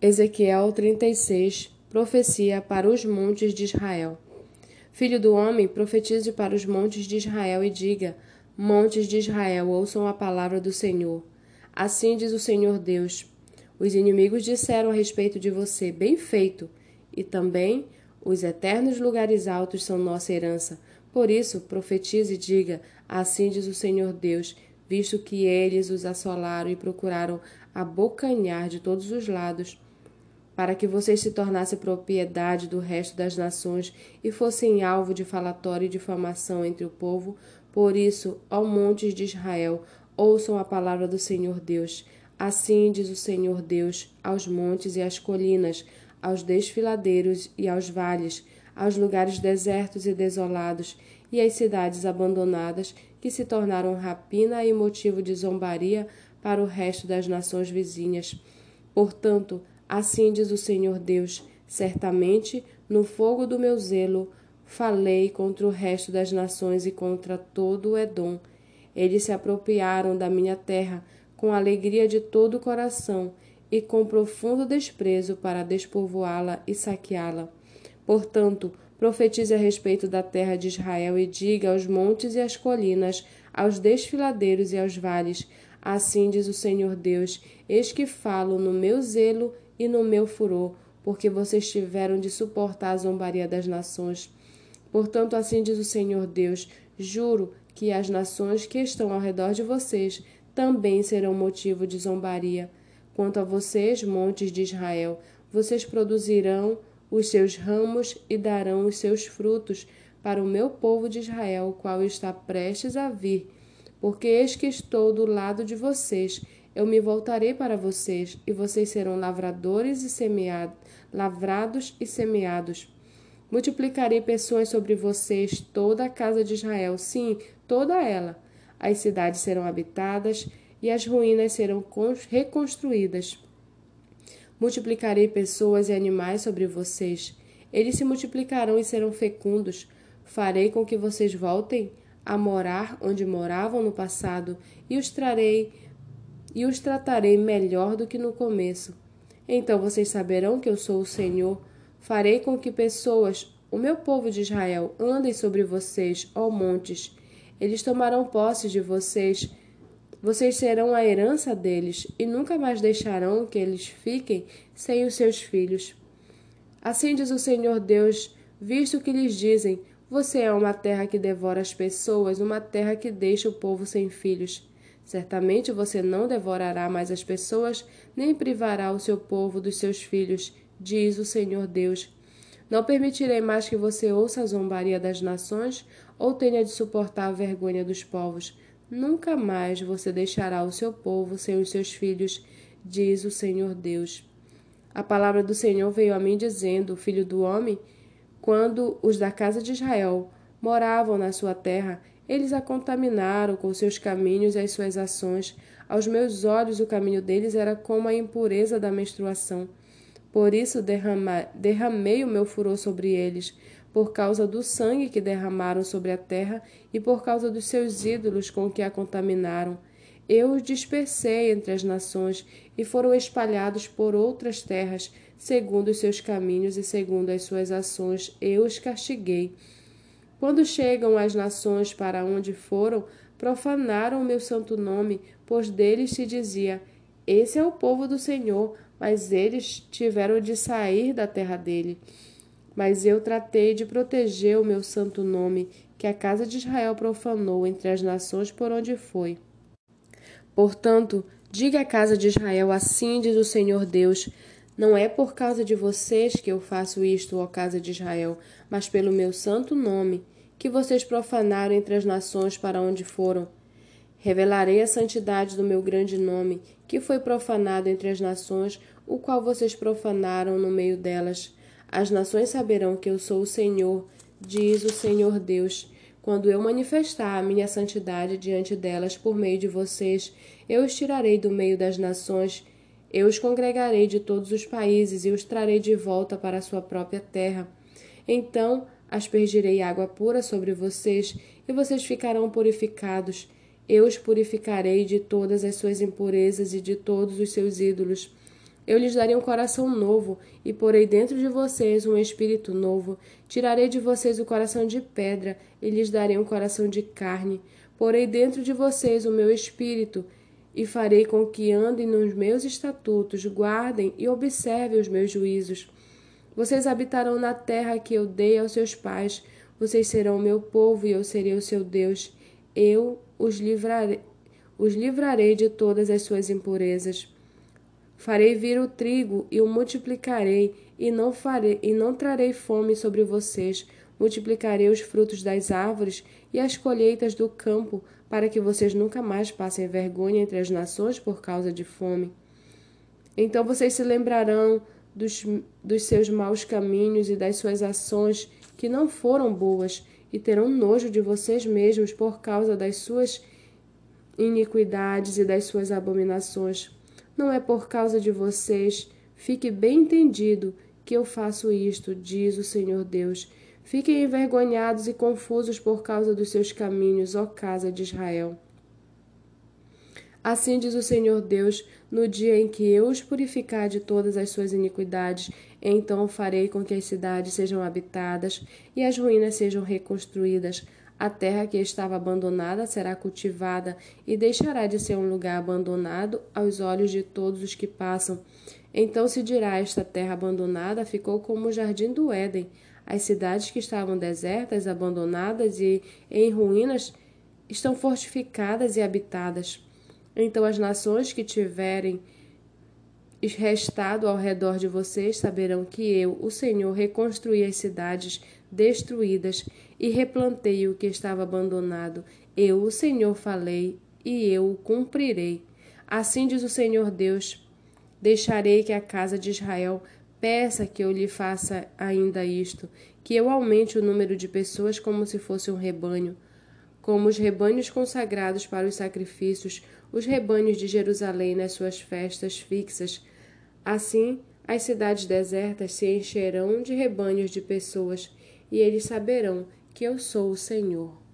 Ezequiel 36 Profecia para os montes de Israel. Filho do homem, profetize para os montes de Israel e diga: Montes de Israel, ouçam a palavra do Senhor. Assim diz o Senhor Deus: Os inimigos disseram a respeito de você: Bem feito. E também: Os eternos lugares altos são nossa herança. Por isso, profetize e diga: Assim diz o Senhor Deus: visto que eles os assolaram e procuraram abocanhar de todos os lados para que vocês se tornassem propriedade do resto das nações e fossem alvo de falatório e difamação entre o povo. Por isso, ó montes de Israel, ouçam a palavra do Senhor Deus. Assim diz o Senhor Deus aos montes e às colinas, aos desfiladeiros e aos vales, aos lugares desertos e desolados, e às cidades abandonadas, que se tornaram rapina e motivo de zombaria para o resto das nações vizinhas. Portanto, Assim diz o Senhor Deus: certamente no fogo do meu zelo falei contra o resto das nações e contra todo o Edom. Eles se apropriaram da minha terra com alegria de todo o coração e com profundo desprezo para despovoá-la e saqueá-la. Portanto, profetize a respeito da terra de Israel e diga aos montes e às colinas, aos desfiladeiros e aos vales: Assim diz o Senhor Deus: Eis que falo no meu zelo e no meu furor, porque vocês tiveram de suportar a zombaria das nações. Portanto, assim diz o Senhor Deus: juro que as nações que estão ao redor de vocês também serão motivo de zombaria. Quanto a vocês, montes de Israel, vocês produzirão os seus ramos e darão os seus frutos para o meu povo de Israel, qual está prestes a vir. Porque eis que estou do lado de vocês eu me voltarei para vocês, e vocês serão lavradores e semeados, lavrados e semeados. Multiplicarei pessoas sobre vocês, toda a casa de Israel, sim, toda ela. As cidades serão habitadas e as ruínas serão reconstruídas. Multiplicarei pessoas e animais sobre vocês. Eles se multiplicarão e serão fecundos. Farei com que vocês voltem a morar onde moravam no passado e os trarei e os tratarei melhor do que no começo. Então vocês saberão que eu sou o Senhor. Farei com que pessoas, o meu povo de Israel, andem sobre vocês, ó montes. Eles tomarão posse de vocês. Vocês serão a herança deles e nunca mais deixarão que eles fiquem sem os seus filhos. Assim diz o Senhor Deus, visto que lhes dizem: Você é uma terra que devora as pessoas, uma terra que deixa o povo sem filhos. Certamente você não devorará mais as pessoas, nem privará o seu povo dos seus filhos, diz o Senhor Deus. Não permitirei mais que você ouça a zombaria das nações ou tenha de suportar a vergonha dos povos. Nunca mais você deixará o seu povo sem os seus filhos, diz o Senhor Deus. A palavra do Senhor veio a mim dizendo: Filho do homem, quando os da casa de Israel moravam na sua terra, eles a contaminaram com seus caminhos e as suas ações. Aos meus olhos, o caminho deles era como a impureza da menstruação. Por isso derrama, derramei o meu furor sobre eles, por causa do sangue que derramaram sobre a terra e por causa dos seus ídolos com que a contaminaram. Eu os dispersei entre as nações e foram espalhados por outras terras, segundo os seus caminhos e segundo as suas ações, eu os castiguei. Quando chegam as nações para onde foram, profanaram o meu santo nome, pois deles se dizia: Esse é o povo do Senhor, mas eles tiveram de sair da terra dele. Mas eu tratei de proteger o meu santo nome, que a casa de Israel profanou entre as nações por onde foi. Portanto, diga à casa de Israel: Assim diz o Senhor Deus: não é por causa de vocês que eu faço isto, ó casa de Israel, mas pelo meu santo nome, que vocês profanaram entre as nações para onde foram. Revelarei a santidade do meu grande nome, que foi profanado entre as nações, o qual vocês profanaram no meio delas. As nações saberão que eu sou o Senhor, diz o Senhor Deus. Quando eu manifestar a minha santidade diante delas por meio de vocês, eu os tirarei do meio das nações eu os congregarei de todos os países e os trarei de volta para a sua própria terra. Então aspergirei água pura sobre vocês, e vocês ficarão purificados. Eu os purificarei de todas as suas impurezas e de todos os seus ídolos. Eu lhes darei um coração novo e porei dentro de vocês um espírito novo. Tirarei de vocês o coração de pedra e lhes darei um coração de carne. Porei dentro de vocês o meu espírito e farei com que andem nos meus estatutos, guardem e observem os meus juízos. Vocês habitarão na terra que eu dei aos seus pais. Vocês serão meu povo e eu serei o seu Deus. Eu os livrarei, os livrarei de todas as suas impurezas. Farei vir o trigo e o multiplicarei, e não farei e não trarei fome sobre vocês. Multiplicarei os frutos das árvores e as colheitas do campo, para que vocês nunca mais passem vergonha entre as nações por causa de fome. Então vocês se lembrarão dos, dos seus maus caminhos e das suas ações que não foram boas, e terão nojo de vocês mesmos por causa das suas iniquidades e das suas abominações. Não é por causa de vocês, fique bem entendido que eu faço isto, diz o Senhor Deus. Fiquem envergonhados e confusos por causa dos seus caminhos, ó casa de Israel. Assim diz o Senhor Deus: no dia em que eu os purificar de todas as suas iniquidades, então farei com que as cidades sejam habitadas e as ruínas sejam reconstruídas. A terra que estava abandonada será cultivada e deixará de ser um lugar abandonado aos olhos de todos os que passam. Então se dirá: Esta terra abandonada ficou como o jardim do Éden. As cidades que estavam desertas, abandonadas e em ruínas estão fortificadas e habitadas. Então as nações que tiverem restado ao redor de vocês saberão que eu, o Senhor, reconstruí as cidades destruídas e replantei o que estava abandonado. Eu, o Senhor, falei e eu o cumprirei. Assim diz o Senhor Deus: Deixarei que a casa de Israel peça que eu lhe faça ainda isto, que eu aumente o número de pessoas como se fosse um rebanho, como os rebanhos consagrados para os sacrifícios, os rebanhos de Jerusalém nas suas festas fixas. Assim, as cidades desertas se encherão de rebanhos de pessoas, e eles saberão que eu sou o Senhor.